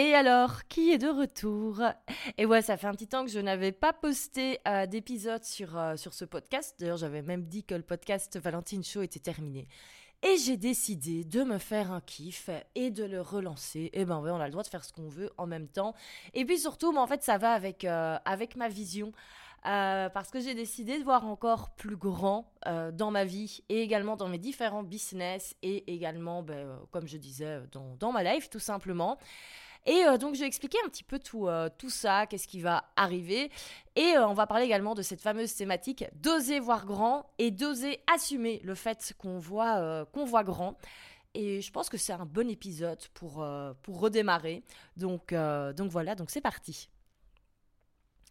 Et alors, qui est de retour? Et ouais, ça fait un petit temps que je n'avais pas posté euh, d'épisode sur, euh, sur ce podcast. D'ailleurs, j'avais même dit que le podcast Valentine Show était terminé. Et j'ai décidé de me faire un kiff et de le relancer. Et ben ouais, on a le droit de faire ce qu'on veut en même temps. Et puis surtout, mais en fait, ça va avec, euh, avec ma vision. parce que j'ai décidé de voir encore plus grand dans ma vie et également dans mes différents business et également, ben, comme je disais, dans, dans ma life tout simplement. Et euh, donc, je vais expliquer un petit peu tout, euh, tout ça, qu'est-ce qui va arriver. Et euh, on va parler également de cette fameuse thématique d'oser voir grand et d'oser assumer le fait qu'on voit, qu'on voit grand. Et je pense que c'est un bon épisode pour, pour redémarrer. Donc, donc voilà, donc c'est parti.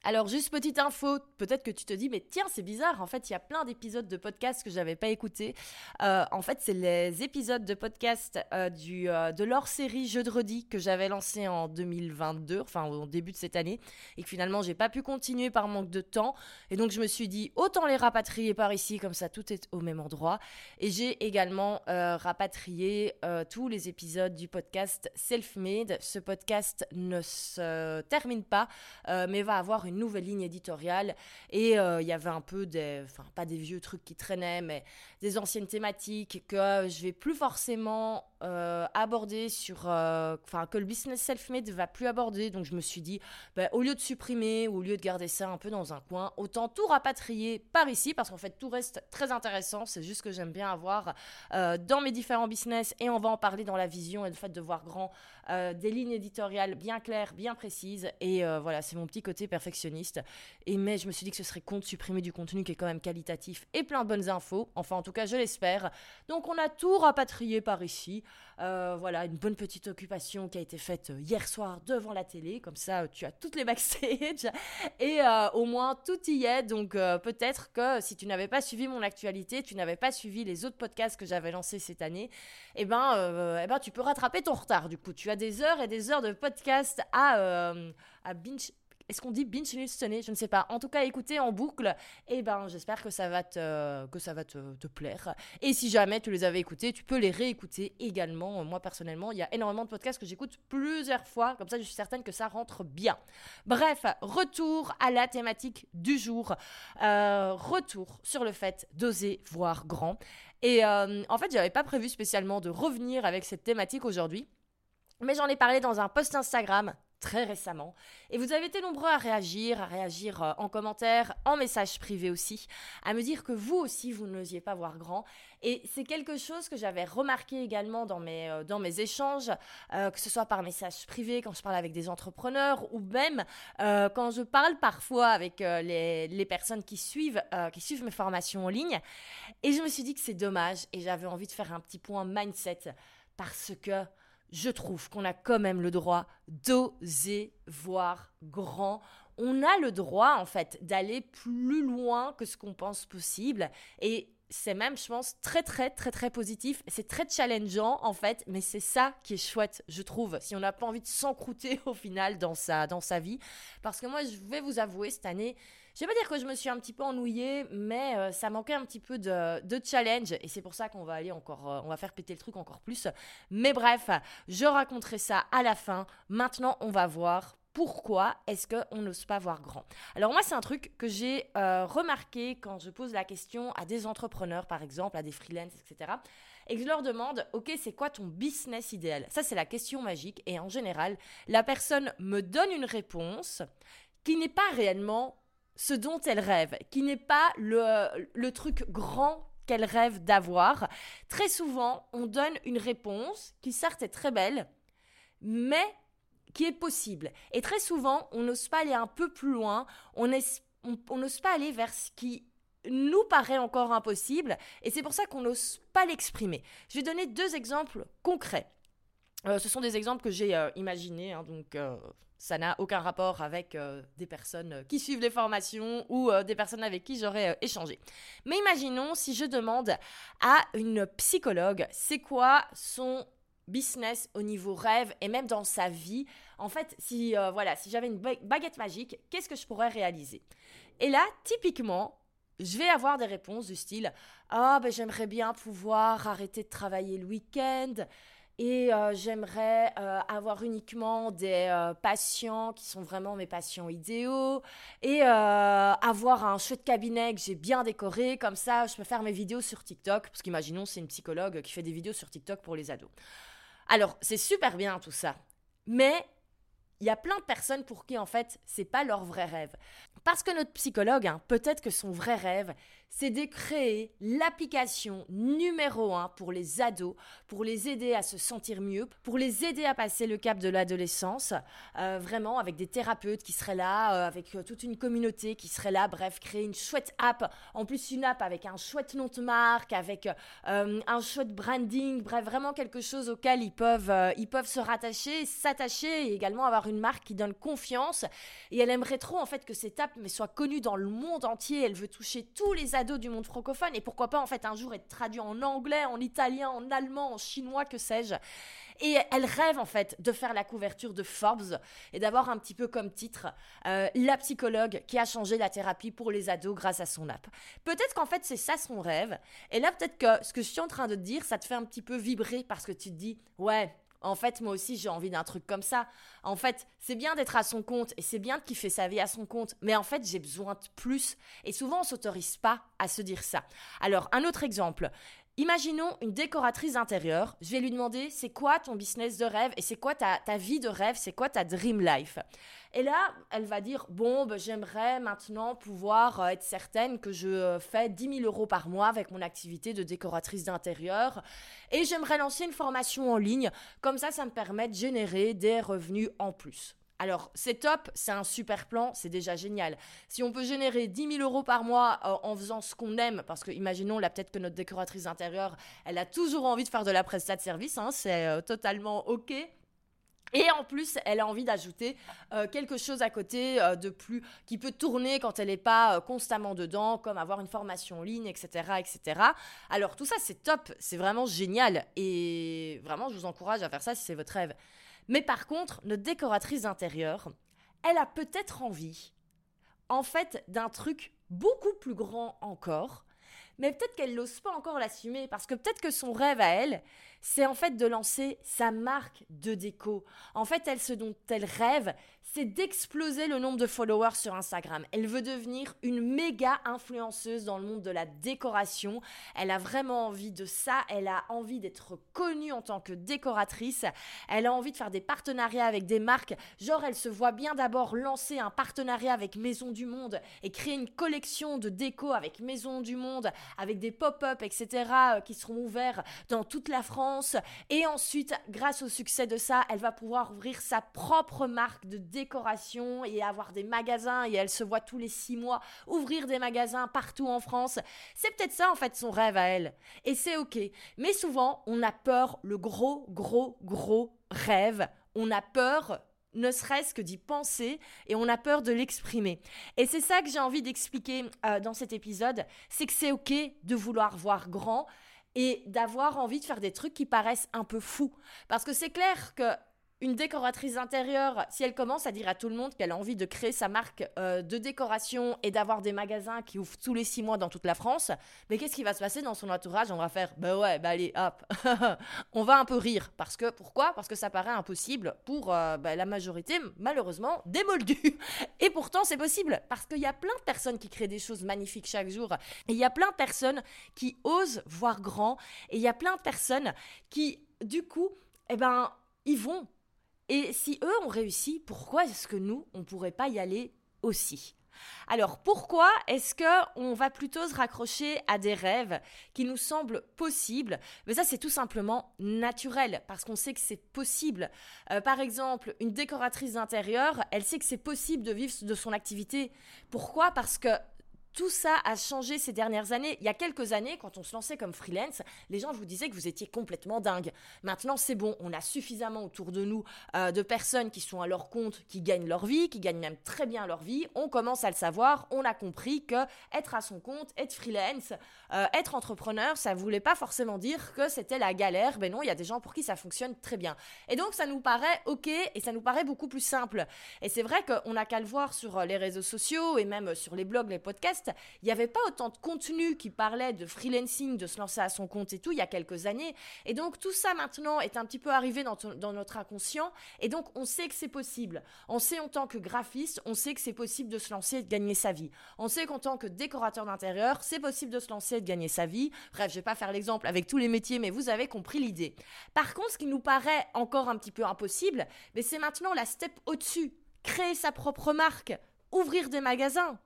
Alors juste petite info, peut-être que tu te dis mais tiens c'est bizarre, en fait il y a plein d'épisodes de podcast que j'avais pas écouté. Euh, en fait c'est les épisodes de podcast euh, du, euh, de leur série redis que j'avais lancé en 2022, enfin au début de cette année, et que finalement j'ai pas pu continuer par manque de temps. Et donc je me suis dit autant les rapatrier par ici, comme ça tout est au même endroit. Et j'ai également rapatrié tous les épisodes du podcast Self-Made. Ce podcast ne se termine pas, mais va avoir une nouvelle ligne éditoriale. Et euh, il y avait un peu des, enfin pas des vieux trucs qui traînaient, mais des anciennes thématiques que je vais plus forcément euh, aborder sur, euh, enfin que le business self-made va plus aborder. Donc je me suis dit, ben, au lieu de supprimer ou au lieu de garder ça un peu dans un coin, autant tout rapatrier par ici parce qu'en fait tout reste très intéressant. C'est juste que j'aime bien avoir dans mes différents business et on va en parler dans la vision et le fait de voir grand des lignes éditoriales bien claires, bien précises. Et voilà, c'est mon petit côté perfectionniste et mais je me suis dit que ce serait con de supprimer du contenu qui est quand même qualitatif et plein de bonnes infos. Enfin, en tout cas, je l'espère. Donc, on a tout rapatrié par ici. Euh, voilà, une bonne petite occupation qui a été faite euh, hier soir devant la télé. Comme ça, tu as toutes les backstage. Et euh, au moins, tout y est. Donc, peut-être que si tu n'avais pas suivi mon actualité, tu n'avais pas suivi les autres podcasts que j'avais lancés cette année, eh ben, eh ben, tu peux rattraper ton retard. Du coup, tu as des heures et des heures de podcast à, à binge est-ce qu'on dit binge listener Je ne sais pas. En tout cas, écouter en boucle. Eh ben, j'espère que ça va te, que ça va te, plaire. Et si jamais tu les avais écoutés, tu peux les réécouter également. Moi, personnellement, il y a énormément de podcasts que j'écoute plusieurs fois. Comme ça, je suis certaine que ça rentre bien. Bref, retour à la thématique du jour. Euh, retour sur le fait d'oser voir grand. Et euh, en fait, j'avais pas prévu spécialement de revenir avec cette thématique aujourd'hui. Mais j'en ai parlé dans un post Instagram très récemment. Et vous avez été nombreux à réagir, à réagir euh, en commentaire, en message privé aussi, à me dire que vous aussi, vous n'osiez pas voir grand. Et c'est quelque chose que j'avais remarqué également dans mes, euh, dans mes échanges, euh, que ce soit par message privé, quand je parle avec des entrepreneurs, ou même quand je parle parfois avec les, les, personnes qui suivent, qui suivent mes formations en ligne. Et je me suis dit que c'est dommage, et j'avais envie de faire un petit point mindset, parce que je trouve qu'on a quand même le droit d'oser voir grand. On a le droit, en fait, d'aller plus loin que ce qu'on pense possible. Et c'est même, je pense, très, très, très, très positif. C'est très challengeant, en fait, mais c'est ça qui est chouette, je trouve, si on n'a pas envie de s'encrouter au final dans sa, dans sa vie. Parce que moi, je vais vous avouer, cette année, je vais pas dire que je me suis un petit peu ennuyée, mais euh, ça manquait un petit peu de, challenge. Et c'est pour ça qu'on va aller encore, euh, on va faire péter le truc encore plus. Mais bref, je raconterai ça à la fin. Maintenant, on va voir pourquoi est-ce qu'on n'ose pas voir grand Alors moi, c'est un truc que j'ai euh, remarqué quand je pose la question à des entrepreneurs, par exemple, à des freelances, etc. Et que je leur demande, OK, c'est quoi ton business idéal? Ça, c'est la question magique. Et en général, la personne me donne une réponse qui n'est pas réellement ce dont elle rêve, qui n'est pas le, truc grand qu'elle rêve d'avoir. Très souvent, on donne une réponse qui certes est très belle, mais qui est possible. Et très souvent, on n'ose pas aller un peu plus loin, on n'ose pas aller vers ce qui nous paraît encore impossible, et c'est pour ça qu'on n'ose pas l'exprimer. Je vais donner deux exemples concrets. Euh, ce sont des exemples que j'ai euh, imaginés, hein, donc euh, ça n'a aucun rapport avec des personnes qui suivent les formations ou des personnes avec qui j'aurais échangé. Mais imaginons si je demande à une psychologue c'est quoi son business au niveau rêve et même dans sa vie? En fait, si voilà, si j'avais une baguette magique, qu'est-ce que je pourrais réaliser? Et là, typiquement, je vais avoir des réponses du style ah ben j'aimerais bien pouvoir arrêter de travailler le week-end et euh, j'aimerais euh, avoir uniquement des euh, patients qui sont vraiment mes patients idéaux et avoir un chouette cabinet que j'ai bien décoré comme ça je peux faire mes vidéos sur TikTok parce qu'imaginons c'est une psychologue qui fait des vidéos sur TikTok pour les ados. Alors c'est super bien tout ça mais il y a plein de personnes pour qui en fait c'est pas leur vrai rêve. Parce que notre psychologue, hein, peut-être que son vrai rêve, c'est de créer l'application numéro un pour les ados, pour les aider à se sentir mieux, pour les aider à passer le cap de l'adolescence, euh, vraiment avec des thérapeutes qui seraient là, euh, avec euh, toute une communauté qui serait là, bref, créer une chouette app, en plus une app avec un chouette nom de marque, avec un chouette branding, bref, vraiment quelque chose auquel ils peuvent, ils peuvent se rattacher, s'attacher et également avoir une marque qui donne confiance. Et elle aimerait trop en fait que cette app soit connue dans le monde entier, elle veut toucher tous les ados du monde francophone et pourquoi pas en fait un jour être traduit en anglais, en italien, en allemand, en chinois, que sais-je. Et elle rêve en fait de faire la couverture de Forbes et d'avoir un petit peu comme titre euh, la psychologue qui a changé la thérapie pour les ados grâce à son app. Peut-être qu'en fait c'est ça son rêve. Et là peut-être que ce que je suis en train de te dire, ça te fait un petit peu vibrer parce que tu te dis ouais en fait, moi aussi, j'ai envie d'un truc comme ça. En fait, c'est bien d'être à son compte et c'est bien de kiffer sa vie à son compte, mais en fait, j'ai besoin de plus. Et souvent, on s'autorise pas à se dire ça. Alors, un autre exemple. Imaginons une décoratrice intérieure. Je vais lui demander c'est quoi ton business de rêve et c'est quoi ta, vie de rêve, c'est quoi ta dream life? Et là, elle va dire bon, ben, j'aimerais maintenant pouvoir euh, être certaine que je euh, fais 10 000 euros par mois avec mon activité de décoratrice d'intérieur et j'aimerais lancer une formation en ligne. Comme ça, ça me permet de générer des revenus en plus. Alors, c'est top, c'est un super plan, c'est déjà génial. Si on peut générer 10 000 euros par mois euh, en faisant ce qu'on aime, parce que imaginons là peut-être que notre décoratrice intérieure, elle a toujours envie de faire de la prestat de service, hein, c'est euh, totalement ok. Et en plus, elle a envie d'ajouter euh, quelque chose à côté de plus qui peut tourner quand elle n'est pas constamment dedans, comme avoir une formation en ligne, etc., etc. Alors tout ça, c'est top, c'est vraiment génial. Et vraiment, je vous encourage à faire ça si c'est votre rêve. Mais par contre, notre décoratrice d'intérieur, elle a peut-être envie, en fait, d'un truc beaucoup plus grand encore, mais peut-être qu'elle n'ose pas encore l'assumer parce que peut-être que son rêve à elle, c'est en fait de lancer sa marque de déco. En fait, elle, ce dont elle rêve, c'est d'exploser le nombre de followers sur Instagram. Elle veut devenir une méga influenceuse dans le monde de la décoration. Elle a vraiment envie de ça. Elle a envie d'être connue en tant que décoratrice. Elle a envie de faire des partenariats avec des marques. Genre, elle se voit bien d'abord lancer un partenariat avec Maison du Monde et créer une collection de déco avec Maison du Monde, avec des pop-up, etc., euh, qui seront ouverts dans toute la France et ensuite, grâce au succès de ça, elle va pouvoir ouvrir sa propre marque de décoration et avoir des magasins. Et elle se voit tous les six mois ouvrir des magasins partout en France. C'est peut-être ça en fait son rêve à elle. Et c'est ok. Mais souvent, on a peur, le gros, gros, gros rêve. On a peur ne serait-ce que d'y penser et on a peur de l'exprimer. Et c'est ça que j'ai envie d'expliquer euh, dans cet épisode, c'est que c'est ok de vouloir voir grand, et d'avoir envie de faire des trucs qui paraissent un peu fous. Parce que c'est clair que une décoratrice intérieure, si elle commence à dire à tout le monde qu'elle a envie de créer sa marque euh, de décoration et d'avoir des magasins qui ouvrent tous les six mois dans toute la France, mais qu'est-ce qui va se passer dans son entourage? On va faire, bah ouais, bah allez, hop, on va un peu rire. Parce que, pourquoi? Parce que ça paraît impossible pour euh, bah, la majorité, malheureusement, des moldus. Et pourtant, c'est possible, parce qu'il y a plein de personnes qui créent des choses magnifiques chaque jour. Et il y a plein de personnes qui osent voir grand, et il y a plein de personnes qui, du coup, eh ben, ils vont et si eux ont réussi, pourquoi est-ce que nous, on ne pourrait pas y aller aussi? Alors pourquoi est-ce que on va plutôt se raccrocher à des rêves qui nous semblent possibles? Mais ça c'est tout simplement naturel parce qu'on sait que c'est possible. Euh, par exemple, une décoratrice d'intérieur, elle sait que c'est possible de vivre de son activité. Pourquoi? Parce que tout ça a changé ces dernières années. Il y a quelques années, quand on se lançait comme freelance, les gens vous disaient que vous étiez complètement dingue. Maintenant, c'est bon, on a suffisamment autour de nous euh, de personnes qui sont à leur compte, qui gagnent leur vie, qui gagnent même très bien leur vie. On commence à le savoir, on a compris que être à son compte, être freelance, euh, être entrepreneur, ça voulait pas forcément dire que c'était la galère. Ben non, il y a des gens pour qui ça fonctionne très bien. Et donc, ça nous paraît ok et ça nous paraît beaucoup plus simple. Et c'est vrai qu'on n'a qu'à le voir sur les réseaux sociaux et même sur les blogs, les podcasts Il n'y avait pas autant de contenu qui parlait de freelancing, de se lancer à son compte et tout il y a quelques années. Et donc tout ça maintenant est un petit peu arrivé dans, dans notre inconscient. Et donc on sait que c'est possible. On sait en tant que graphiste, on sait que c'est possible de se lancer et de gagner sa vie. On sait qu'en tant que décorateur d'intérieur, c'est possible de se lancer et de gagner sa vie. Bref, je vais pas faire l'exemple avec tous les métiers, mais vous avez compris l'idée. Par contre, ce qui nous paraît encore un petit peu impossible, mais c'est maintenant la step au-dessus. Créer sa propre marque, ouvrir des magasins,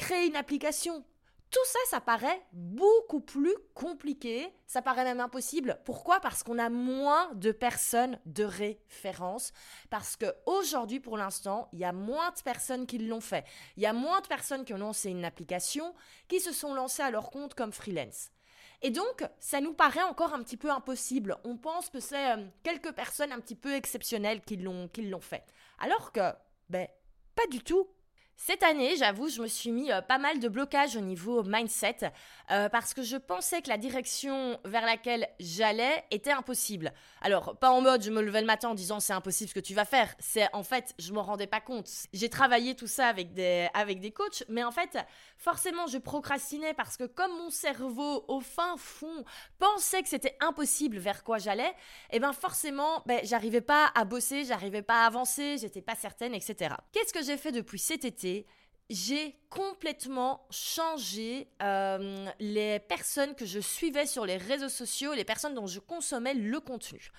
créer une application. Tout ça, ça paraît beaucoup plus compliqué, ça paraît même impossible. Pourquoi? Parce qu'on a moins de personnes de référence, parce que aujourd'hui, pour l'instant, il y a moins de personnes qui l'ont fait. Il y a moins de personnes qui ont lancé une application, qui se sont lancées à leur compte comme freelance. Et donc, ça nous paraît encore un petit peu impossible. On pense que c'est euh, quelques personnes un petit peu exceptionnelles qui l'ont, qui l'ont fait. Alors que, ben, pas du tout. Cette année, j'avoue, je me suis mis euh, pas mal de blocages au niveau mindset euh, parce que je pensais que la direction vers laquelle j'allais était impossible. Alors, pas en mode je me levais le matin en disant c'est impossible ce que tu vas faire. C'est en fait, je m'en rendais pas compte. J'ai travaillé tout ça avec des, avec des coachs, mais en fait, forcément, je procrastinais parce que comme mon cerveau, au fin fond, pensait que c'était impossible vers quoi j'allais, et eh ben forcément, ben, j'arrivais pas à bosser, j'arrivais pas à avancer, j'étais pas certaine, etc. Qu'est-ce que j'ai fait depuis cet été? J'ai complètement changé euh, les personnes que je suivais sur les réseaux sociaux, les personnes dont je consommais le contenu.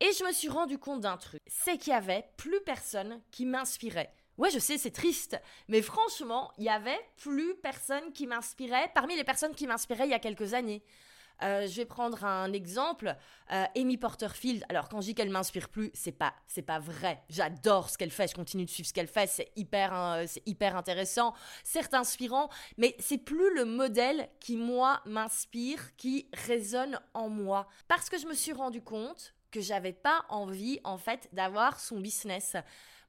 Et je me suis rendu compte d'un truc, c'est qu'il y avait plus personne qui m'inspirait. Ouais, je sais, c'est triste, mais franchement, il y avait plus personne qui m'inspirait parmi les personnes qui m'inspiraient il y a quelques années. Euh, je vais prendre un exemple. Euh, Amy Porterfield. Alors quand je dis qu'elle m'inspire plus, c'est pas c'est pas vrai. J'adore ce qu'elle fait. Je continue de suivre ce qu'elle fait. C'est hyper euh, c'est hyper intéressant, certes inspirant, mais c'est plus le modèle qui moi m'inspire, qui résonne en moi, parce que je me suis rendu compte que j'avais pas envie en fait d'avoir son business.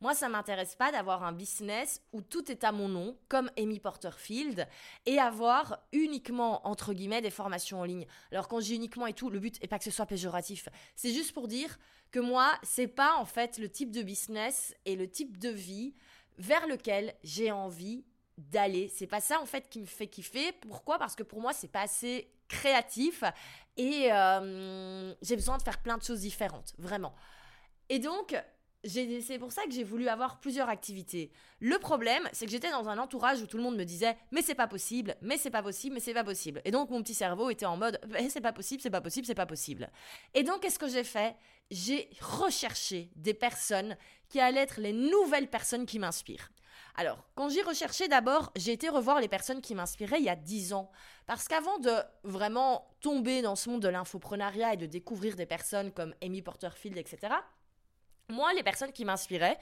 Moi, ça m'intéresse pas d'avoir un business où tout est à mon nom, comme Amy Porterfield, et avoir uniquement, entre guillemets, des formations en ligne. Alors, quand je dis uniquement et tout, le but est pas que ce soit péjoratif. C'est juste pour dire que moi, c'est pas, en fait, le type de business et le type de vie vers lequel j'ai envie d'aller. C'est pas ça, en fait, qui me fait kiffer. Pourquoi? Parce que pour moi, c'est pas assez créatif et euh, j'ai besoin de faire plein de choses différentes, vraiment. Et donc, c'est pour ça que j'ai voulu avoir plusieurs activités. Le problème, c'est que j'étais dans un entourage où tout le monde me disait mais c'est pas possible, mais c'est pas possible, mais c'est pas possible. Et donc mon petit cerveau était en mode mais c'est pas possible, c'est pas possible, c'est pas possible. Et donc qu'est-ce que j'ai fait? J'ai recherché des personnes qui allaient être les nouvelles personnes qui m'inspirent. Alors, quand j'ai recherché d'abord, j'ai été revoir les personnes qui m'inspiraient il y a 10 ans. Parce qu'avant de vraiment tomber dans ce monde de l'infoprenariat et de découvrir des personnes comme Amy Porterfield, etc., moi, les personnes qui m'inspiraient,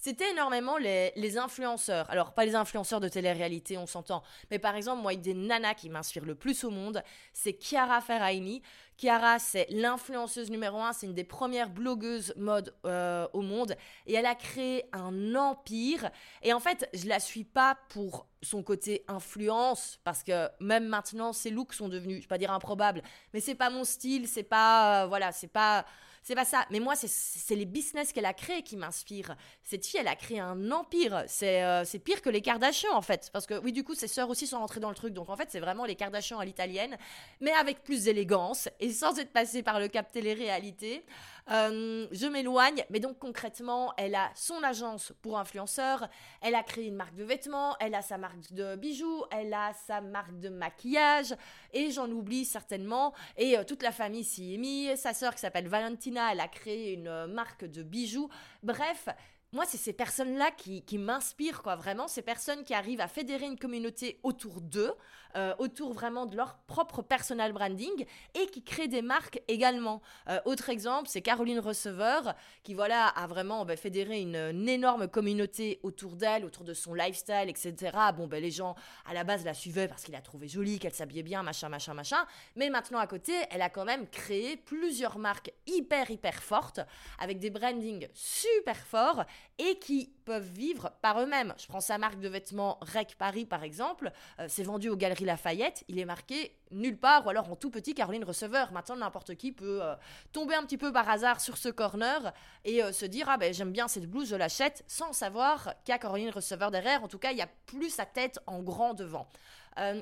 c'était énormément les, influenceurs. Alors, pas les influenceurs de télé-réalité, on s'entend. Mais par exemple, moi, des nanas qui m'inspirent le plus au monde, c'est Chiara Ferraini. Chiara, c'est l'influenceuse numéro un, c'est une des premières blogueuses mode euh, au monde. Et elle a créé un empire. Et en fait, je la suis pas pour son côté influence, parce que même maintenant, ses looks sont devenus, je vais pas dire improbables, mais c'est pas mon style, c'est pas, euh, voilà, c'est pas c'est pas ça. Mais moi, c'est les business qu'elle a créés qui m'inspirent. Cette fille, elle a créé un empire. Euh, c'est pire que les Kardashians, en fait. Parce que, oui, du coup, ses sœurs aussi sont rentrées dans le truc. Donc, en fait, c'est vraiment les Kardashians à l'italienne, mais avec plus d'élégance et sans être passé par le cap télé-réalité. Euh, je m'éloigne, mais donc concrètement, elle a son agence pour influenceurs, elle a créé une marque de vêtements, elle a sa marque de bijoux, elle a sa marque de maquillage, et j'en oublie certainement, et euh, toute la famille s'y est mise, sa sœur qui s'appelle Valentina, elle a créé une euh, marque de bijoux, bref, moi, c'est ces personnes-là qui, qui m'inspirent, quoi, vraiment, ces personnes qui arrivent à fédérer une communauté autour d'eux, euh, autour vraiment de leur propre personal branding et qui créent des marques également. Euh, autre exemple, c'est Caroline Receveur, qui, voilà, a vraiment bah, fédéré une, énorme communauté autour d'elle, autour de son lifestyle, etc. Bon, ben, les gens, à la base, la suivaient parce qu'il a trouvé jolie, qu'elle s'habillait bien, machin, machin, machin. Mais maintenant, à côté, elle a quand même créé plusieurs marques hyper, hyper fortes, avec des brandings super forts et qui vivre par eux-mêmes. Je prends sa marque de vêtements Rec Paris par exemple, euh, c'est vendu aux Galeries Lafayette, il est marqué nulle part ou alors en tout petit Caroline Receveur. Maintenant n'importe qui peut euh, tomber un petit peu par hasard sur ce corner et euh, se dire ah ben j'aime bien cette blouse, je l'achète sans savoir qu'il y a Caroline Receveur derrière. En tout cas, il y a plus sa tête en grand devant.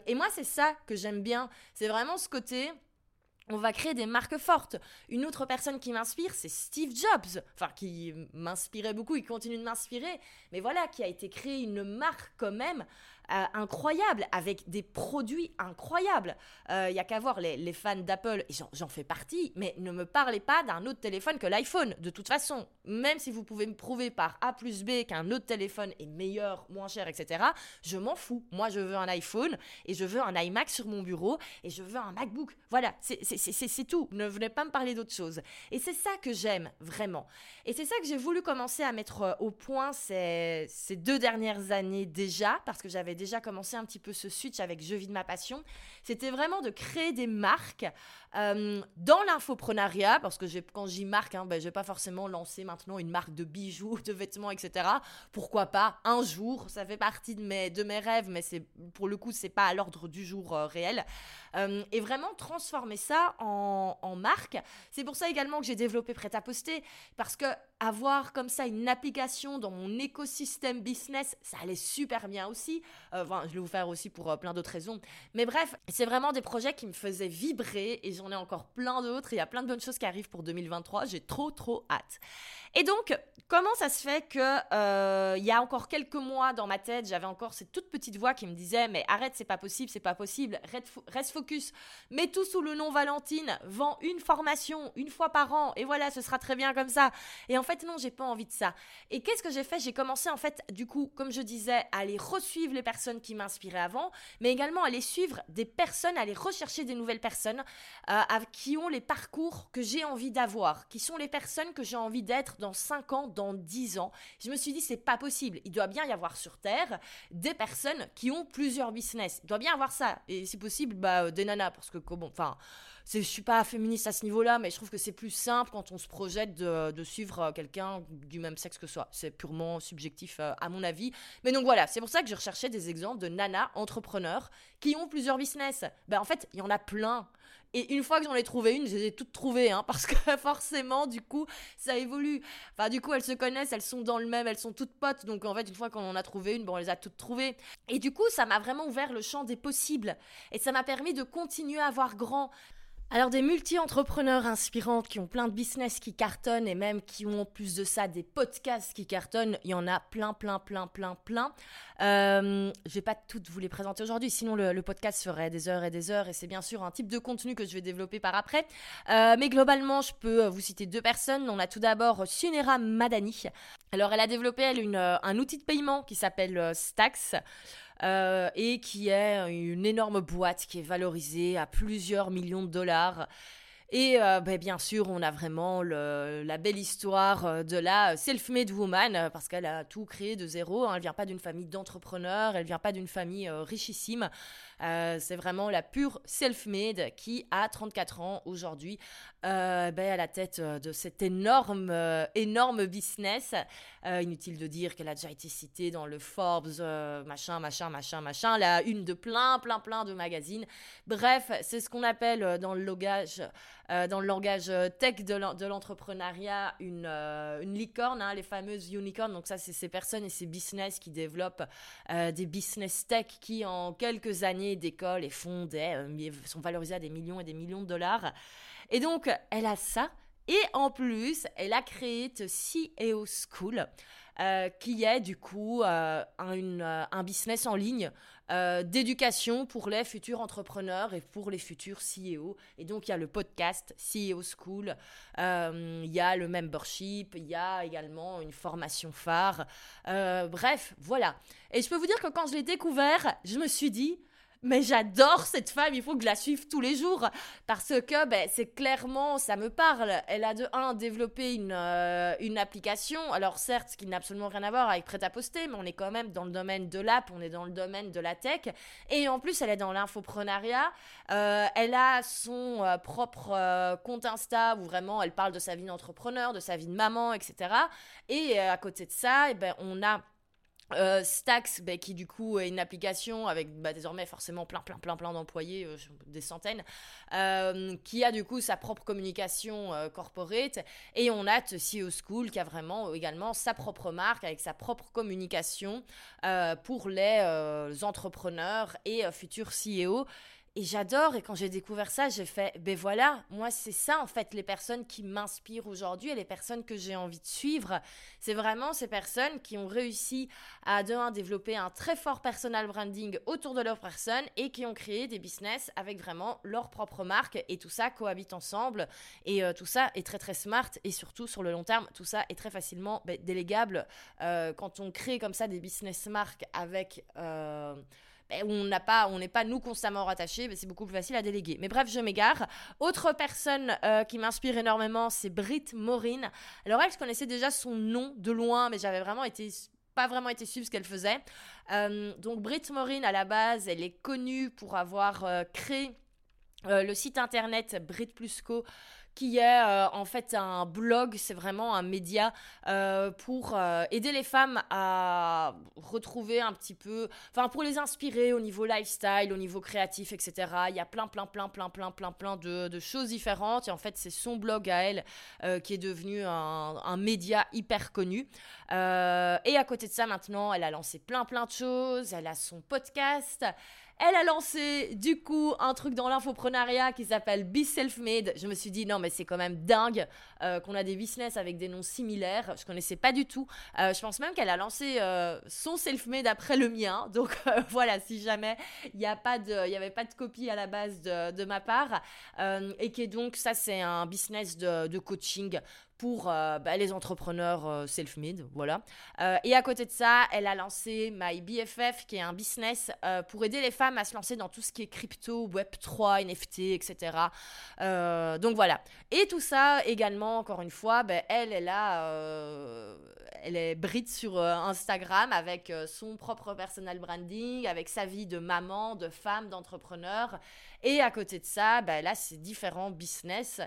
et moi, c'est ça que j'aime bien. C'est vraiment ce côté on va créer des marques fortes. Une autre personne qui m'inspire, c'est Steve Jobs. Enfin, qui m'inspirait beaucoup, il continue de m'inspirer. Mais voilà, qui a été créé une marque quand même euh, incroyable, avec des produits incroyables. Il euh, y a qu'à voir les, fans d'Apple, et j'en fais partie, mais ne me parlez pas d'un autre téléphone que l'iPhone. De toute façon, même si vous pouvez me prouver par A plus B qu'un autre téléphone est meilleur, moins cher, etc., je m'en fous. Moi, je veux un iPhone, et je veux un iMac sur mon bureau, et je veux un MacBook. Voilà, c'est tout. Ne venez pas me parler d'autre chose. Et c'est ça que j'aime, vraiment. Et c'est ça que j'ai voulu commencer à mettre euh, au point ces, ces deux dernières années déjà, parce que j'avais déjà commencé un petit peu ce switch avec Je vis de ma passion, c'était vraiment de créer des marques euh, dans l'infoprenariat, parce que quand j'y marque, hein, ben, je vais pas forcément lancer maintenant une marque de bijoux, de vêtements, etc. Pourquoi pas un jour Ça fait partie de mes, de mes rêves, mais c'est pour le coup, c'est pas à l'ordre du jour euh, réel. Euh, et vraiment transformer ça en, marque. C'est pour ça également que j'ai développé Prêt à poster, parce que avoir comme ça une application dans mon écosystème business, ça allait super bien aussi. enfin, je vais vous faire aussi pour plein d'autres raisons. Mais bref, c'est vraiment des projets qui me faisaient vibrer et j'en ai encore plein d'autres. Il y a plein de bonnes choses qui arrivent pour 2023. J'ai trop, trop hâte. Et donc, comment ça se fait que euh, il y a encore quelques mois dans ma tête, j'avais encore cette toute petite voix qui me disait mais arrête, c'est pas possible, c'est pas possible, reste focus, mets tout sous le nom Valentine, vends une formation une fois par an et voilà, ce sera très bien comme ça. Et en fait non, j'ai pas envie de ça. Et qu'est-ce que j'ai fait? J'ai commencé en fait du coup, comme je disais, à aller resuivre les personnes qui m'inspiraient avant, mais également à aller suivre des personnes, à aller rechercher des nouvelles personnes euh, qui ont les parcours que j'ai envie d'avoir, qui sont les personnes que j'ai envie d'être dans 5 ans, dans 10 ans. Je me suis dit, c'est pas possible. Il doit bien y avoir sur Terre des personnes qui ont plusieurs business. Il doit bien y avoir ça. Et si possible, bah, euh, des nanas, parce que, bon, enfin je suis pas féministe à ce niveau-là, mais je trouve que c'est plus simple quand on se projette de, suivre euh, quelqu'un du même sexe que soi. C'est purement subjectif à mon avis. Mais donc voilà, c'est pour ça que je recherchais des exemples de nanas entrepreneurs qui ont plusieurs business. Ben en fait, il y en a plein. Et une fois que j'en ai trouvé une, je les ai toutes trouvées, hein, parce que forcément, du coup, ça évolue. Enfin, du coup, elles se connaissent, elles sont dans le même, elles sont toutes potes. Donc, en fait, une fois qu'on en a trouvé une, bon, on les a toutes trouvées. Et du coup, ça m'a vraiment ouvert le champ des possibles. Et ça m'a permis de continuer à voir grand. Alors des multi-entrepreneurs inspirantes qui ont plein de business qui cartonnent et même qui ont en plus de ça des podcasts qui cartonnent, il y en a plein, plein, plein, plein, plein. Euh, je vais pas toutes vous les présenter aujourd'hui, sinon le, podcast ferait des heures et des heures et c'est bien sûr un type de contenu que je vais développer par après. Euh, mais globalement, je peux vous citer deux personnes. On a tout d'abord Sunera Madani. Alors elle a développé elle un outil de paiement qui s'appelle Stax. Euh, et qui est une énorme boîte qui est valorisée à plusieurs millions de dollars. Et euh, ben, bien sûr, on a vraiment la belle histoire euh, de la self-made woman, parce qu'elle a tout créé de zéro. Hein. Elle vient pas d'une famille d'entrepreneurs, elle vient pas d'une famille richissime. Euh, c'est vraiment la pure self-made qui a 34 ans aujourd'hui, euh, ben, à la tête euh, de cet énorme, énorme business. inutile de dire qu'elle a déjà été citée dans le Forbes, machin, machin, machin, machin, la une de plein, plein, plein de magazines. Bref, c'est ce qu'on appelle dans le langage, dans le langage tech de l'entrepreneuriat une, une licorne, hein, les fameuses unicorns. Donc ça, c'est ces personnes et ces business qui développent des business tech qui, en quelques années, d'école et font des, euh, sont valorisés à des millions et des millions de dollars. Et donc, elle a ça. Et en plus, elle a créé CEO School, euh, qui est du coup euh, un, business en ligne d'éducation pour les futurs entrepreneurs et pour les futurs CEO. Et donc, il y a le podcast CEO School, il y a le membership, il y a également une formation phare. bref, voilà. Et je peux vous dire que quand je l'ai découvert, je me suis dit, mais j'adore cette femme, il faut que je la suive tous les jours parce que ben, c'est clairement, ça me parle. Elle a de un développé une, euh, une application, alors certes, ce qui n'a absolument rien à voir avec prêt-à-poster, mais on est quand même dans le domaine de l'app, on est dans le domaine de la tech, et en plus elle est dans l'infoprenariat. Euh, elle a son euh, propre compte Insta où vraiment elle parle de sa vie d'entrepreneur, de sa vie de maman, etc. Et à côté de ça, eh ben, on a Euh, Stax, bah, qui du coup est une application avec bah, désormais forcément plein, plein, plein, plein d'employés, euh, des centaines, euh, qui a du coup sa propre communication corporate. Et on a CEO School qui a vraiment également sa propre marque avec sa propre communication pour les entrepreneurs et futurs CEO. Et j'adore, et quand j'ai découvert ça, j'ai fait, ben voilà, moi c'est ça en fait, les personnes qui m'inspirent aujourd'hui et les personnes que j'ai envie de suivre. C'est vraiment ces personnes qui ont réussi à, de développer un très fort personal branding autour de leur personne et qui ont créé des business avec vraiment leur propre marque. Et tout ça cohabite ensemble. Et euh, tout ça est très très smart et surtout sur le long terme, tout ça est très facilement ben, délégable. Euh, quand on crée comme ça des business marques avec... Euh, on n'a pas, on n'est pas nous constamment rattachés, c'est beaucoup plus facile à déléguer. Mais bref, je m'égare. Autre personne euh, qui m'inspire énormément, c'est Britt Morin. Alors elle, je connaissais déjà son nom de loin, mais j'avais vraiment été pas vraiment été suivre ce qu'elle faisait. Euh, donc Britt Morin, à la base, elle est connue pour avoir euh, créé le site internet Brit Plusco qui est euh, en fait un blog, c'est vraiment un média euh, pour euh, aider les femmes à retrouver un petit peu, enfin pour les inspirer au niveau lifestyle, au niveau créatif, etc. Il y a plein, plein, plein, plein, plein, plein, plein de, choses différentes. Et en fait, c'est son blog à elle qui est devenu un média hyper connu. et à côté de ça, maintenant, elle a lancé plein, plein de choses. Elle a son podcast. Elle a lancé du coup un truc dans l'infoprenariat qui s'appelle Be Self-Made. Je me suis dit non mais c'est quand même dingue euh, qu'on a des business avec des noms similaires. Je connaissais pas du tout. Euh, je pense même qu'elle a lancé euh, son Self-Made après le mien. Donc voilà, si jamais il n'y a pas de, il y avait pas de copie à la base de, ma part et qui donc ça c'est un business de coaching pour euh, bah, les entrepreneurs euh, self-made, voilà. Euh, et à côté de ça, elle a lancé My BFF, qui est un business pour aider les femmes à se lancer dans tout ce qui est crypto, Web3, NFT, etc. donc voilà. Et tout ça également, encore une fois, bah, elle, elle a, elle est bride sur Instagram avec son propre personal branding, avec sa vie de maman, de femme, d'entrepreneur. Et à côté de ça, bah, là, c'est différents business.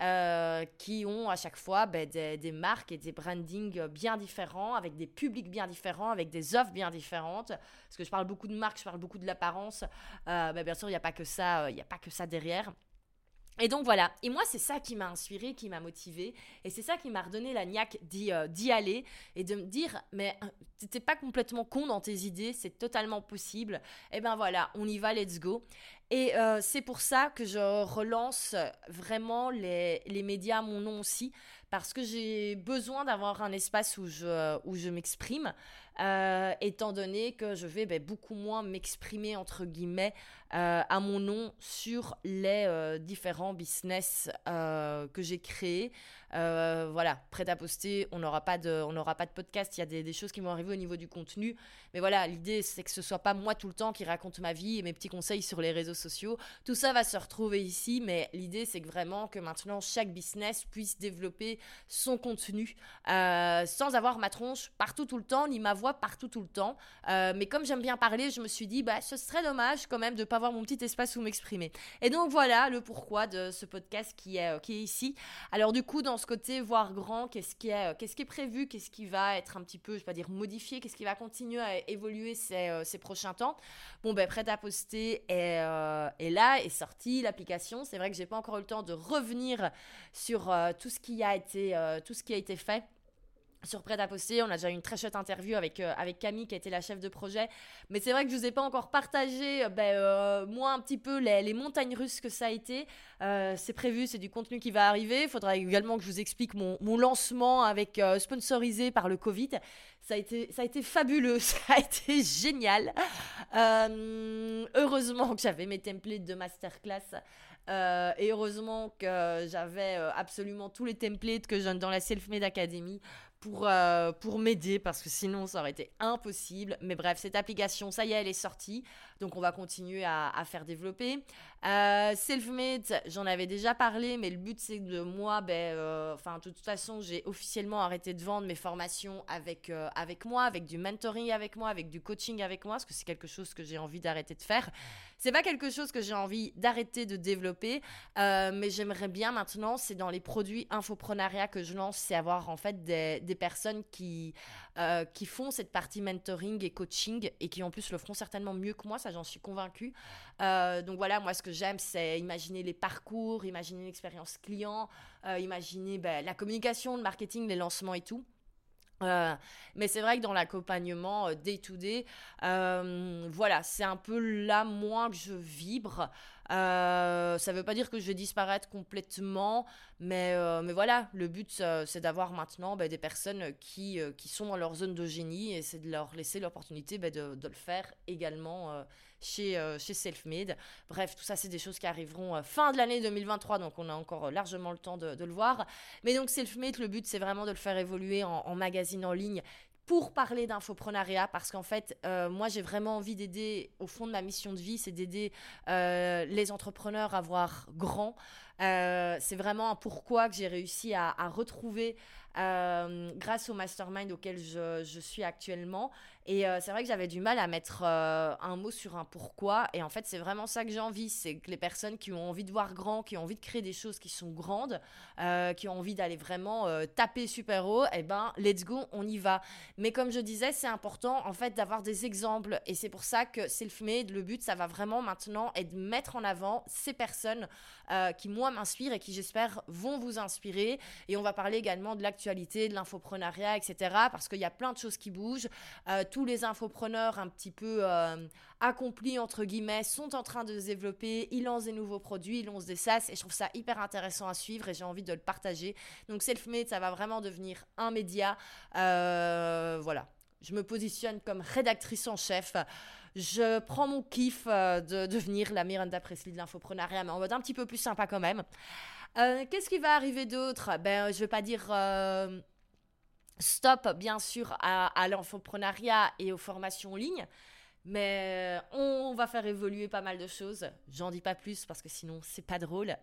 Euh, qui ont à chaque fois ben, des, marques et des brandings bien différents, avec des publics bien différents, avec des offres bien différentes. Parce que je parle beaucoup de marques, je parle beaucoup de l'apparence. Euh, ben, bien sûr, il n'y a pas que ça, il n'y a pas que ça derrière. Et donc voilà, et moi c'est ça qui m'a inspiré, qui m'a motivé, et c'est ça qui m'a redonné la niaque d'y euh, aller et de me dire mais t'étais pas complètement con dans tes idées, c'est totalement possible. Et ben voilà, on y va, let's go. Et euh, c'est pour ça que je relance vraiment les, les médias mon nom aussi, parce que j'ai besoin d'avoir un espace où je, où je m'exprime, euh, étant donné que je vais ben, beaucoup moins m'exprimer, entre guillemets, euh, à mon nom sur les différents business que j'ai créés. voilà, prêt à poster, on n'aura pas, de, pas de podcast, il y a des, choses qui vont arriver au niveau du contenu, mais voilà, l'idée c'est que ce soit pas moi tout le temps qui raconte ma vie et mes petits conseils sur les réseaux sociaux. Tout ça va se retrouver ici, mais l'idée c'est que vraiment que maintenant chaque business puisse développer son contenu euh, sans avoir ma tronche partout tout le temps, ni ma voix partout tout le temps. Euh, mais comme j'aime bien parler, je me suis dit, bah, ce serait dommage quand même de pas mon petit espace où m'exprimer. Et donc voilà le pourquoi de ce podcast qui est, euh, qui est ici. Alors du coup, dans ce côté voir grand, qu'est-ce qui est, qu'est-ce qui est prévu, qu'est-ce qui va être un petit peu, je vais pas dire modifié, qu'est-ce qui va continuer à évoluer ces, ces prochains temps? Bon, ben, prête à poster est, euh, là, est sortie l'application. C'est vrai que j'ai pas encore eu le temps de revenir sur euh, tout, ce qui a été, euh, tout ce qui a été fait sur Prêt à poster. On a déjà eu une très chouette interview avec, euh, avec Camille qui a été la chef de projet. Mais c'est vrai que je vous ai pas encore partagé, euh, ben, euh, moi, un petit peu les, montagnes russes que ça a été. c'est prévu, c'est du contenu qui va arriver. Il faudra également que je vous explique mon, mon lancement avec sponsorisé par le Covid. Ça a, été, ça a été fabuleux, ça a été génial. heureusement que j'avais mes templates de masterclass. et heureusement que j'avais absolument tous les templates que je donne dans la Self-Made Academy pour, euh, pour m'aider parce que sinon ça aurait été impossible. Mais bref, cette application, ça y est, elle est sortie. Donc on va continuer à, à faire développer. Euh, Selfmade, j'en avais déjà parlé, mais le but c'est de moi, ben, euh, enfin de toute façon, j'ai officiellement arrêté de vendre mes formations avec, euh, avec moi, avec du mentoring avec moi, avec du coaching avec moi, parce que c'est quelque chose que j'ai envie d'arrêter de faire. C'est pas quelque chose que j'ai envie d'arrêter de développer, mais j'aimerais bien maintenant, c'est dans les produits infoprenariat que je lance, c'est avoir en fait des personnes qui, qui font cette partie mentoring et coaching et qui en plus le feront certainement mieux que moi, ça j'en suis convaincue. donc voilà, moi ce que j'aime, c'est imaginer les parcours, imaginer l'expérience client, imaginer ben, la communication, le marketing, les lancements et tout. Euh, mais c'est vrai que dans l'accompagnement euh, day to day, euh, voilà, c'est un peu là moi que je vibre. Ça ne veut pas dire que je vais disparaître complètement, mais, mais voilà, le but c'est d'avoir maintenant bah, des personnes qui, qui sont dans leur zone de génie et c'est de leur laisser l'opportunité bah, de, de, le faire également chez, euh, chez Selfmade. Bref, tout ça, c'est des choses qui arriveront euh, fin de l'année 2023, donc on a encore euh, largement le temps de, le voir. Mais donc Selfmade, le but, c'est vraiment de le faire évoluer en, magazine en ligne pour parler d'infoprenariat parce qu'en fait, moi, j'ai vraiment envie d'aider, au fond de ma mission de vie, c'est d'aider les entrepreneurs à voir grand. c'est vraiment un pourquoi que j'ai réussi à, retrouver grâce au mastermind auquel je, je suis actuellement. Et euh, c'est vrai que j'avais du mal à mettre euh, un mot sur un pourquoi. Et en fait, c'est vraiment ça que j'ai envie. C'est que les personnes qui ont envie de voir grand, qui ont envie de créer des choses qui sont grandes, euh, qui ont envie d'aller vraiment taper super haut, eh ben, let's go, on y va. Mais comme je disais, c'est important en fait d'avoir des exemples. Et c'est pour ça que Selfmade, le but, ça va vraiment maintenant être de mettre en avant ces personnes qui, moi, m'inspirent et qui, j'espère, vont vous inspirer. Et on va parler également de l'actualité, de l'infoprenariat, etc. Parce qu'il y a plein de choses qui bougent tous les infopreneurs un petit peu euh, accomplis, entre guillemets, sont en train de se développer, ils lancent des nouveaux produits, ils lancent des SaaS, et je trouve ça hyper intéressant à suivre, et j'ai envie de le partager. Donc Selfmade, ça va vraiment devenir un média. Euh, voilà, je me positionne comme rédactrice en chef. Je prends mon kiff euh, de devenir la Miranda Presley de l'infoprenariat, mais en mode un petit peu plus sympa quand même. Qu'est-ce qui va arriver d'autre? Ben, je vais pas dire stop bien sûr à, à l'infoprenariat et aux formations en ligne, mais on va faire évoluer pas mal de choses. J'en dis pas plus parce que sinon c'est pas drôle.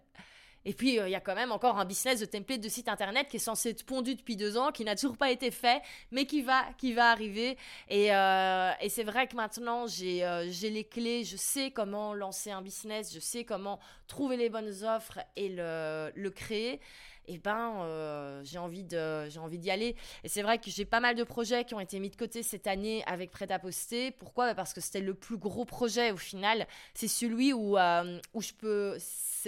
Et puis, euh, il y a quand même encore un business de template de site internet qui est censé être pondu depuis deux ans, qui n'a toujours pas été fait, mais qui va, qui va arriver. Et, euh, c'est vrai que maintenant, euh, j'ai les clés, je sais comment lancer un business, je sais comment trouver les bonnes offres et le, le créer eh ben euh, j'ai envie d'y aller et c'est vrai que j'ai pas mal de projets qui ont été mis de côté cette année avec prêt à poster pourquoi? Bah, parce que c'était le plus gros projet au final c'est celui où euh, où je peux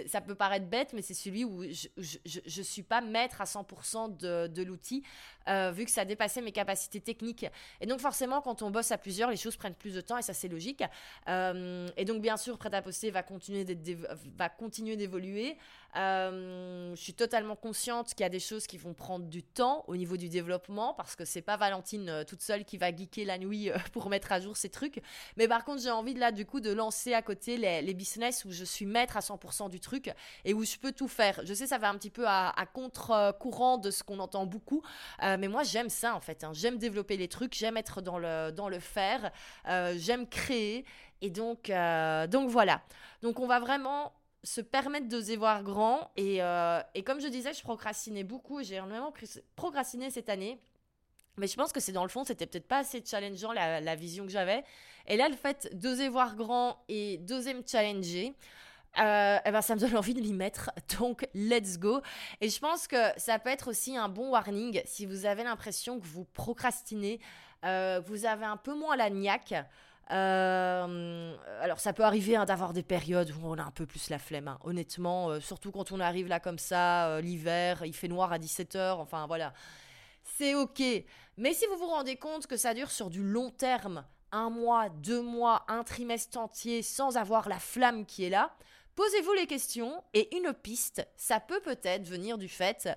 ça peut paraître bête, mais c'est celui où je ne suis pas maître à 100% de, de l'outil, euh, vu que ça dépassait mes capacités techniques. Et donc forcément, quand on bosse à plusieurs, les choses prennent plus de temps, et ça c'est logique. Et donc bien sûr, Prêt à poster va continuer va continuer d'évoluer. Euh, je suis totalement consciente qu'il y a des choses qui vont prendre du temps au niveau du développement, parce que c'est pas Valentine toute seule qui va geeker la nuit pour mettre à jour ces trucs. Mais par contre, j'ai envie de là du coup de lancer à côté les, business où je suis maître à 100% du truc et où je peux tout faire. Je sais, ça va un petit peu à, contre-courant de ce qu'on entend beaucoup, euh, mais moi j'aime ça en fait. Hein. J'aime développer les trucs, j'aime être dans le, dans le faire, euh, j'aime créer. Et donc, euh, donc voilà. Donc on va vraiment se permettre de voir grand. Et, et comme je disais, je procrastinais beaucoup. J'ai énormément procrastiné cette année. Mais je pense que c'est dans le fond, c'était peut-être pas assez challengeant la, la vision que j'avais. Et là, le fait d'oser voir grand et d'oser me challenger, euh, eh ben, ça me donne envie de m'y mettre. Donc, let's go. Et je pense que ça peut être aussi un bon warning si vous avez l'impression que vous procrastinez, euh, vous avez un peu moins la niaque. Euh, alors ça peut arriver hein, d'avoir des périodes où on a un peu plus la flemme, hein. honnêtement, euh, surtout quand on arrive là comme ça, l'hiver, il fait noir à 17h, enfin voilà, c'est ok. Mais si vous vous rendez compte que ça dure sur du long terme, un mois, deux mois, un trimestre entier, sans avoir la flamme qui est là, Posez-vous les questions et une piste, ça peut peut-être venir du fait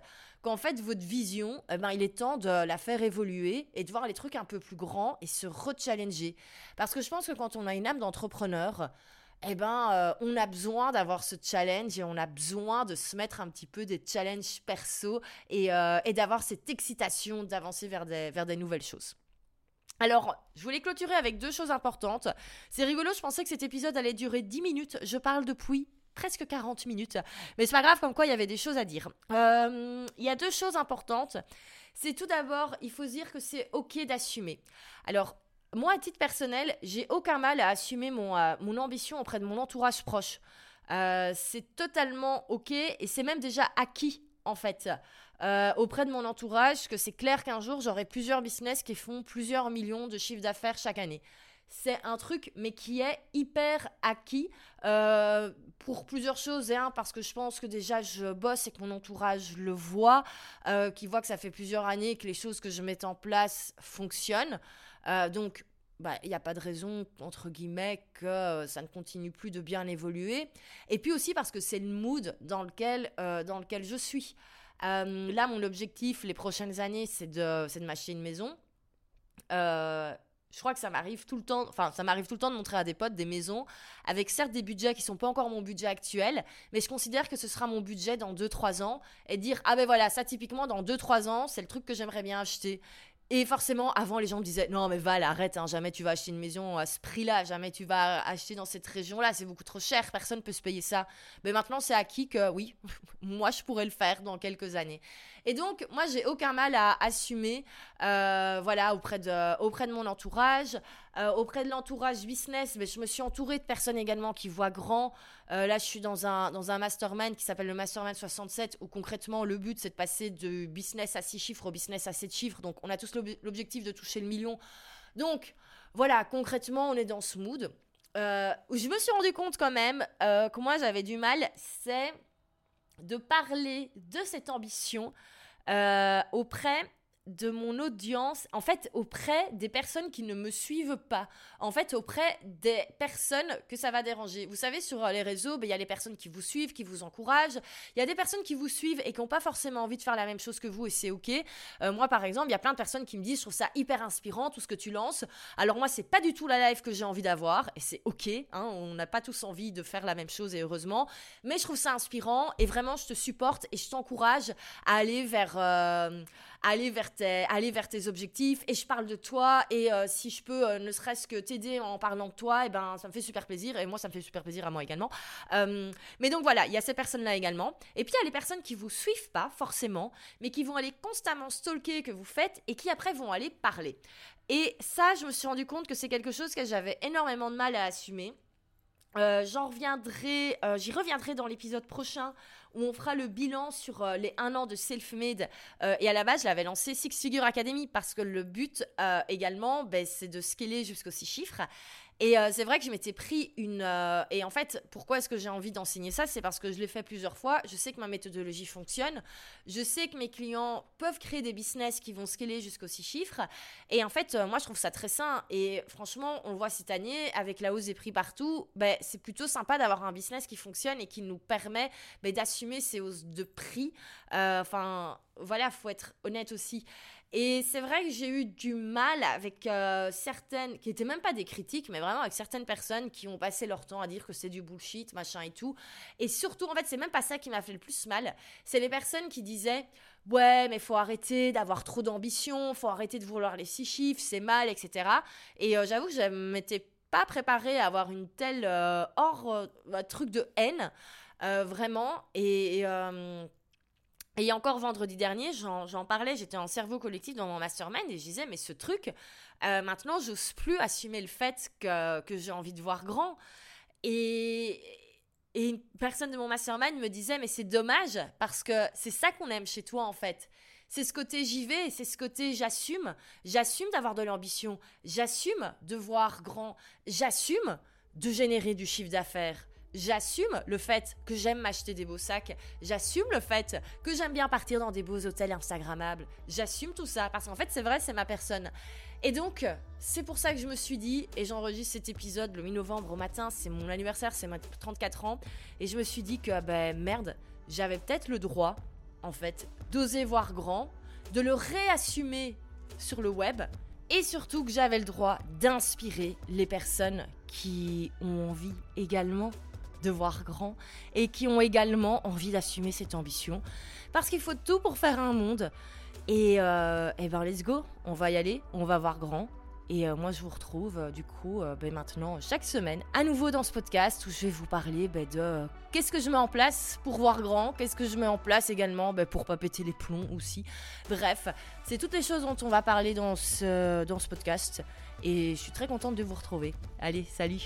qu'en fait votre vision, eh ben, il est temps de la faire évoluer et de voir les trucs un peu plus grands et se rechallenger. Parce que je pense que quand on a une âme d'entrepreneur, eh ben, euh, on a besoin d'avoir ce challenge et on a besoin de se mettre un petit peu des challenges perso et, euh, et d'avoir cette excitation d'avancer vers des, vers des nouvelles choses. Alors, je voulais clôturer avec deux choses importantes. C'est rigolo, je pensais que cet épisode allait durer 10 minutes. Je parle depuis presque 40 minutes. Mais c'est pas grave, comme quoi il y avait des choses à dire. Euh, il y a deux choses importantes. C'est tout d'abord, il faut dire que c'est ok d'assumer. Alors, moi, à titre personnel, j'ai aucun mal à assumer mon, euh, mon ambition auprès de mon entourage proche. Euh, c'est totalement ok et c'est même déjà acquis en fait. auprès de mon entourage que c'est clair qu'un jour j'aurai plusieurs business qui font plusieurs millions de chiffres d'affaires chaque année. C'est un truc, mais qui est hyper acquis euh, pour plusieurs choses. Et un, parce que je pense que déjà je bosse et que mon entourage le voit, euh, qui voit que ça fait plusieurs années que les choses que je mets en place fonctionnent. donc, bah, il n'y a pas de raison, entre guillemets, que ça ne continue plus de bien évoluer. Et puis aussi parce que c'est le mood dans lequel, dans lequel je suis. Euh, là, mon objectif les prochaines années, c'est de, de m'acheter une maison. Euh, je crois que ça m'arrive tout le temps, enfin, ça m'arrive tout le temps de montrer à des potes des maisons avec certes des budgets qui sont pas encore mon budget actuel, mais je considère que ce sera mon budget dans 2-3 ans et dire, ah ben voilà, ça typiquement dans 2-3 ans, c'est le truc que j'aimerais bien acheter. Et forcément, avant, les gens me disaient Non, mais Val, arrête, hein, jamais tu vas acheter une maison à ce prix-là, jamais tu vas acheter dans cette région-là, c'est beaucoup trop cher, personne ne peut se payer ça. Mais maintenant, c'est acquis que oui, moi, je pourrais le faire dans quelques années. Et donc, moi, j'ai aucun mal à assumer, euh, voilà, auprès de, auprès de mon entourage, euh, auprès de l'entourage business. Mais je me suis entourée de personnes également qui voient grand. Euh, là, je suis dans un, dans un mastermind qui s'appelle le Mastermind 67, où concrètement, le but, c'est de passer de business à 6 chiffres au business à 7 chiffres. Donc, on a tous l'objectif de toucher le million. Donc, voilà, concrètement, on est dans ce mood. où je me suis rendu compte quand même que moi, j'avais du mal, c'est de parler de cette ambition euh, auprès de mon audience, en fait, auprès des personnes qui ne me suivent pas, en fait, auprès des personnes que ça va déranger. Vous savez, sur euh, les réseaux, ben, il y a les personnes qui vous suivent, qui vous encouragent. Il y a des personnes qui vous suivent et qui n'ont pas forcément envie de faire la même chose que vous et c'est OK. Euh, moi, par exemple, il y a plein de personnes qui me disent, je trouve ça hyper inspirant, tout ce que tu lances. Alors moi, c'est pas du tout la life que j'ai envie d'avoir et c'est OK. Hein, on n'a pas tous envie de faire la même chose et heureusement. Mais je trouve ça inspirant et vraiment, je te supporte et je t'encourage à aller vers... Euh, aller vers tes, aller vers tes objectifs et je parle de toi et euh, si je peux euh, ne serait-ce que t'aider en parlant de toi, et eh ben ça me fait super plaisir et moi ça me fait super plaisir à moi également. Euh, mais donc voilà, il y a ces personnes-là également. Et puis il y a les personnes qui vous suivent pas forcément, mais qui vont aller constamment stalker que vous faites et qui après vont aller parler. Et ça, je me suis rendu compte que c'est quelque chose que j'avais énormément de mal à assumer. j'en reviendrai, j'y reviendrai dans l'épisode prochain où on fera le bilan sur euh, les un an de self-made. Euh, et à la base, je l'avais lancé Six Figure Academy parce que le but euh, également, ben, c'est de scaler jusqu'aux six chiffres. Et euh, c'est vrai que je m'étais pris une... Euh, et en fait, pourquoi est-ce que j'ai envie d'enseigner ça? C'est parce que je l'ai fait plusieurs fois. Je sais que ma méthodologie fonctionne. Je sais que mes clients peuvent créer des business qui vont scaler jusqu'aux six chiffres. Et en fait, euh, moi, je trouve ça très sain. Et franchement, on le voit cette année, avec la hausse des prix partout, ben, c'est plutôt sympa d'avoir un business qui fonctionne et qui nous permet ben, d'assumer ces hausses de prix. Enfin, voilà, faut être honnête aussi. Et c'est vrai que j'ai eu du mal avec euh, certaines, qui n'étaient même pas des critiques, mais vraiment avec certaines personnes qui ont passé leur temps à dire que c'est du bullshit, machin et tout. Et surtout, en fait, c'est même pas ça qui m'a fait le plus mal. C'est les personnes qui disaient, ouais, mais faut arrêter d'avoir trop d'ambition, faut arrêter de vouloir les six chiffres, c'est mal, etc. Et euh, j'avoue que je m'étais pas préparée à avoir une telle euh, hors truc de haine, vraiment. Et encore vendredi dernier, j'en parlais, j'étais en cerveau collectif dans mon mastermind et je disais, mais ce truc, euh, maintenant, j'ose plus assumer le fait que, que j'ai envie de voir grand. Et, et une personne de mon mastermind me disait, mais c'est dommage parce que c'est ça qu'on aime chez toi en fait. C'est ce côté j'y vais, c'est ce côté j'assume. J'assume d'avoir de l'ambition. J'assume de voir grand. J'assume de générer du chiffre d'affaires. J'assume le fait que j'aime m'acheter des beaux sacs. J'assume le fait que j'aime bien partir dans des beaux hôtels Instagrammables. J'assume tout ça parce qu'en fait, c'est vrai, c'est ma personne. Et donc, c'est pour ça que je me suis dit, et j'enregistre cet épisode le mi-novembre au matin, c'est mon anniversaire, c'est ma 34 ans, et je me suis dit que, ben merde, j'avais peut-être le droit, en fait, d'oser voir grand, de le réassumer sur le web, et surtout que j'avais le droit d'inspirer les personnes qui ont envie également de voir grand et qui ont également envie d'assumer cette ambition. Parce qu'il faut tout pour faire un monde. Et, euh, et ben let's go, on va y aller, on va voir grand. Et euh, moi, je vous retrouve euh, du coup euh, ben, maintenant chaque semaine à nouveau dans ce podcast où je vais vous parler ben, de qu'est-ce que je mets en place pour voir grand, qu'est-ce que je mets en place également ben, pour pas péter les plombs aussi? Bref, c'est toutes les choses dont on va parler dans ce, dans ce podcast. Et je suis très contente de vous retrouver. Allez, salut